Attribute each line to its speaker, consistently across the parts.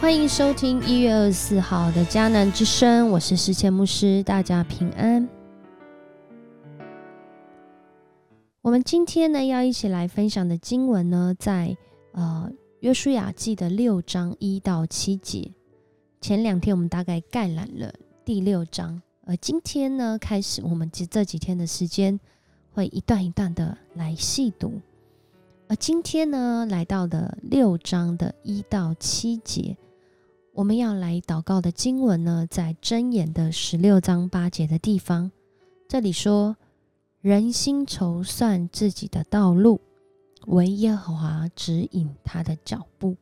Speaker 1: 欢迎收听一月二十四号的迦南之声，我是世谦牧师，大家平安。我们今天呢要一起来分享的经文呢，在呃约书亚记的六章一到七节。前两天我们大概概览了第六章，而今天呢开始，我们这这几天的时间会一段一段的来细读。而今天呢来到了六章的一到七节。我们要来祷告的经文呢，在箴言的十六章八节的地方，这里说：“人心筹算自己的道路，唯耶和华指引他的脚步。”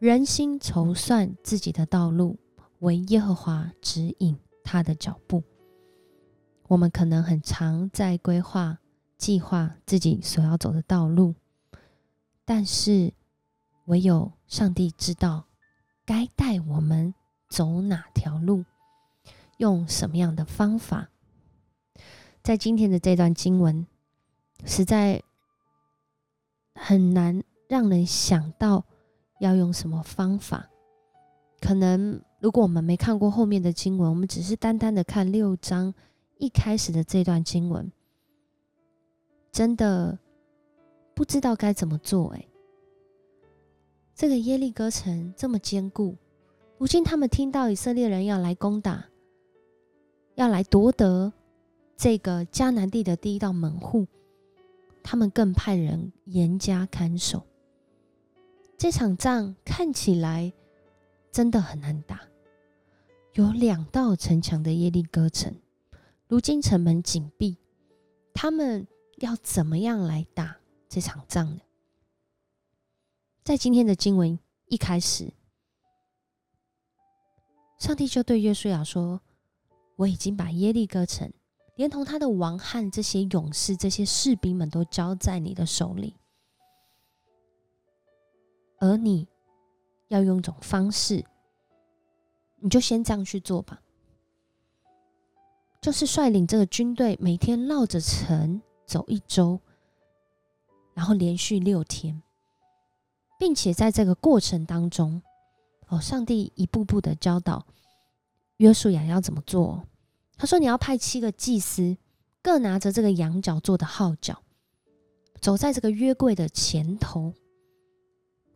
Speaker 1: 人心筹算自己的道路，唯耶和华指引他的脚步。我们可能很常在规划、计划自己所要走的道路，但是唯有上帝知道。该带我们走哪条路，用什么样的方法？在今天的这段经文，实在很难让人想到要用什么方法。可能如果我们没看过后面的经文，我们只是单单的看六章一开始的这段经文，真的不知道该怎么做。哎。这个耶利哥城这么坚固，如今他们听到以色列人要来攻打，要来夺得这个迦南地的第一道门户，他们更派人严加看守。这场仗看起来真的很难打，有两道城墙的耶利哥城，如今城门紧闭，他们要怎么样来打这场仗呢？在今天的经文一开始，上帝就对约书亚说：“我已经把耶利哥城，连同他的王汉这些勇士、这些士兵们都交在你的手里，而你要用一种方式，你就先这样去做吧，就是率领这个军队，每天绕着城走一周，然后连续六天。”并且在这个过程当中，哦，上帝一步步的教导约书亚要怎么做。他说：“你要派七个祭司，各拿着这个羊角做的号角，走在这个约柜的前头。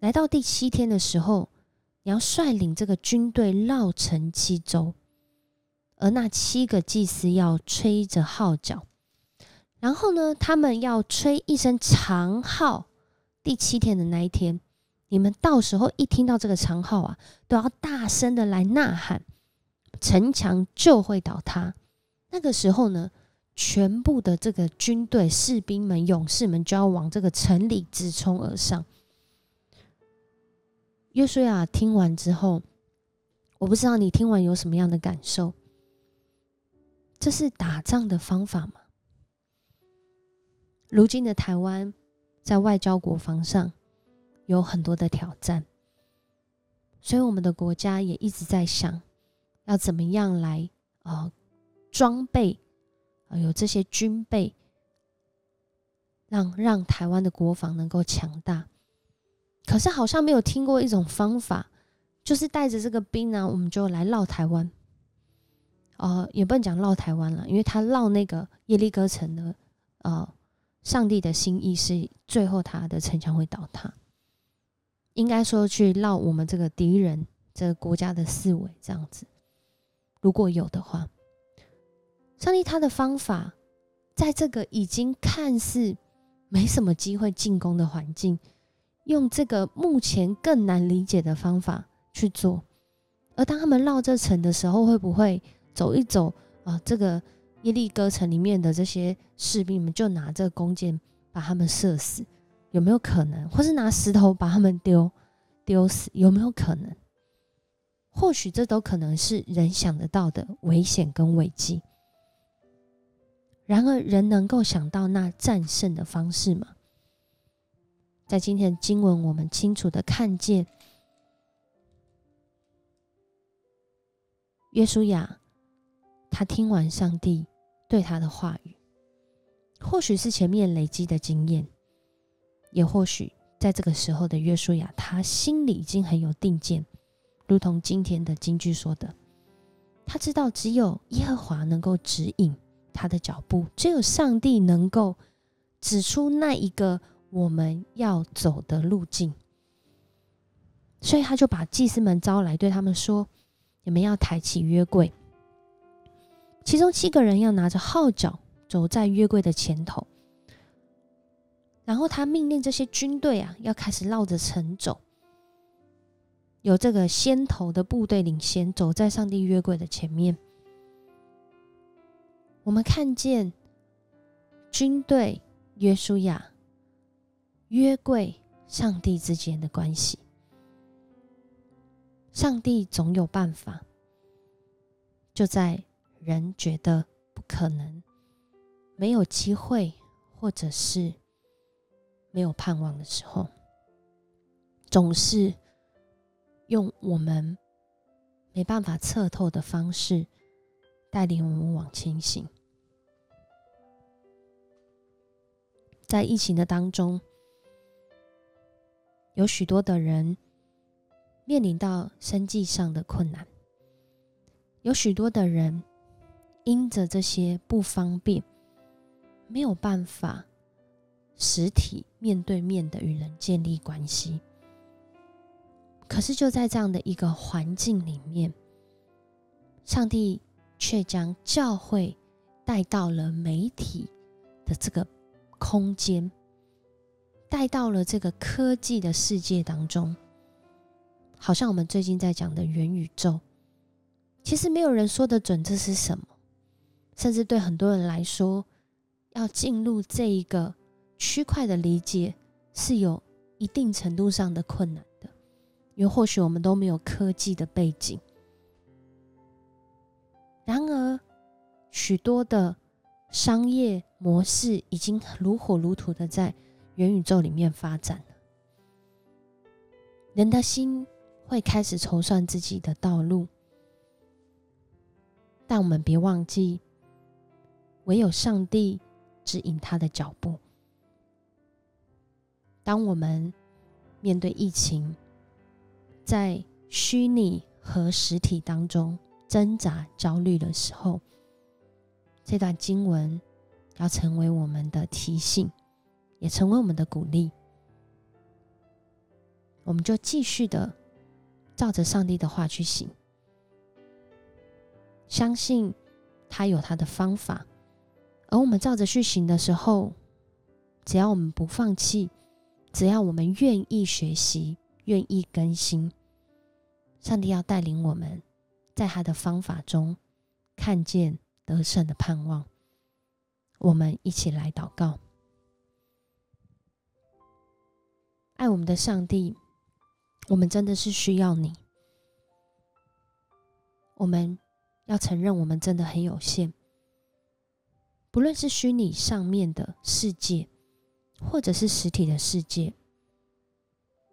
Speaker 1: 来到第七天的时候，你要率领这个军队绕城七周，而那七个祭司要吹着号角，然后呢，他们要吹一声长号。第七天的那一天。”你们到时候一听到这个长号啊，都要大声的来呐喊，城墙就会倒塌。那个时候呢，全部的这个军队、士兵们、勇士们就要往这个城里直冲而上。约书亚听完之后，我不知道你听完有什么样的感受？这是打仗的方法吗？如今的台湾在外交国防上。有很多的挑战，所以我们的国家也一直在想，要怎么样来呃装备啊有这些军备，让让台湾的国防能够强大。可是好像没有听过一种方法，就是带着这个兵呢，我们就来绕台湾。呃，也不能讲绕台湾了，因为他绕那个耶利哥城的呃，上帝的心意是最后他的城墙会倒塌。应该说去绕我们这个敌人这个国家的思维这样子，如果有的话，上帝他的方法，在这个已经看似没什么机会进攻的环境，用这个目前更难理解的方法去做，而当他们绕这城的时候，会不会走一走啊？这个耶利哥城里面的这些士兵们就拿着弓箭把他们射死？有没有可能，或是拿石头把他们丢丢死？有没有可能？或许这都可能是人想得到的危险跟危机。然而，人能够想到那战胜的方式吗？在今天的经文，我们清楚的看见，约书亚他听完上帝对他的话语，或许是前面累积的经验。也或许在这个时候的约书亚，他心里已经很有定见，如同今天的京剧说的，他知道只有耶和华能够指引他的脚步，只有上帝能够指出那一个我们要走的路径。所以他就把祭司们招来，对他们说：“你们要抬起约柜，其中七个人要拿着号角走在约柜的前头。然后他命令这些军队啊，要开始绕着城走。”有这个先头的部队领先，走在上帝约柜的前面。我们看见军队、约书亚、约柜、上帝之间的关系。上帝总有办法，就在人觉得不可能、没有机会，或者是没有盼望的时候，总是。用我们没办法测透的方式带领我们往前行。在疫情的当中，有许多的人面临到生计上的困难，有许多的人因着这些不方便，没有办法实体面对面的与人建立关系。可是就在这样的一个环境里面，上帝却将教会带到了媒体的这个空间，带到了这个科技的世界当中。好像我们最近在讲的元宇宙，其实没有人说得准这是什么，甚至对很多人来说，要进入这一个区块的理解是有一定程度上的困难。因为或许我们都没有科技的背景，然而许多的商业模式已经如火如荼的在元宇宙里面发展了。人的心会开始筹算自己的道路，但我们别忘记，唯有上帝指引他的脚步。当我们面对疫情，在虚拟和实体当中挣扎、焦虑的时候，这段经文要成为我们的提醒，也成为我们的鼓励。我们就继续的照着上帝的话去行，相信他有他的方法，而我们照着去行的时候，只要我们不放弃，只要我们愿意学习。愿意更新，上帝要带领我们，在他的方法中看见得胜的盼望。我们一起来祷告，爱我们的上帝，我们真的是需要你。我们要承认，我们真的很有限。不论是虚拟上面的世界，或者是实体的世界。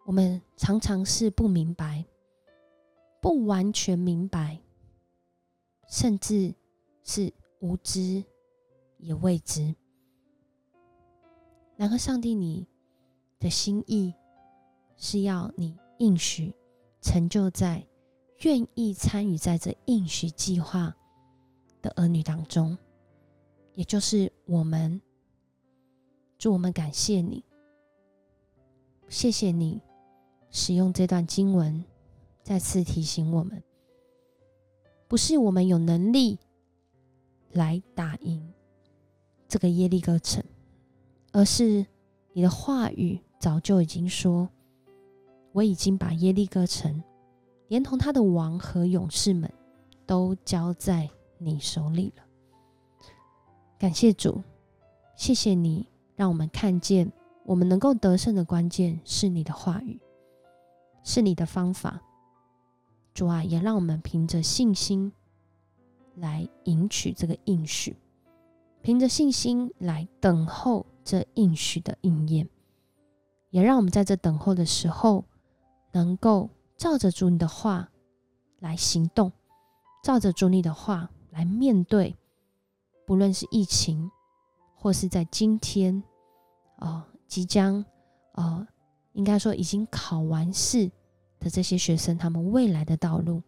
Speaker 1: 我们常常是不明白，不完全明白，甚至是无知也未知。然而，上帝，你的心意是要你应许成就在愿意参与在这应许计划的儿女当中，也就是我们。祝我们感谢你，谢谢你。使用这段经文，再次提醒我们：不是我们有能力来打赢这个耶利哥城，而是你的话语早就已经说，我已经把耶利哥城连同他的王和勇士们都交在你手里了。感谢主，谢谢你让我们看见，我们能够得胜的关键是你的话语。是你的方法，主啊，也让我们凭着信心来迎取这个应许，凭着信心来等候这应许的应验，也让我们在这等候的时候，能够照着主你的话来行动，照着主你的话来面对，不论是疫情，或是在今天，哦，即将，哦。应该说，已经考完试的这些学生他们未来的道路。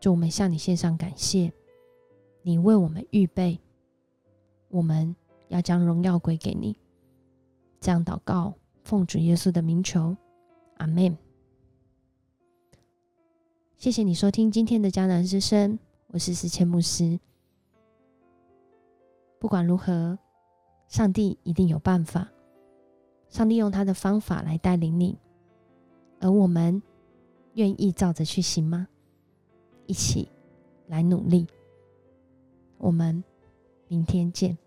Speaker 1: 就我们向你献上感谢，你为我们预备，我们要将荣耀归给你。这样祷告，奉主耶稣的名求，阿门。谢谢你收听今天的迦南之声，我是思谦牧师。不管如何，上帝一定有办法，上帝用他的方法来带领你，而我们愿意照着去行吗？一起来努力，我们明天见。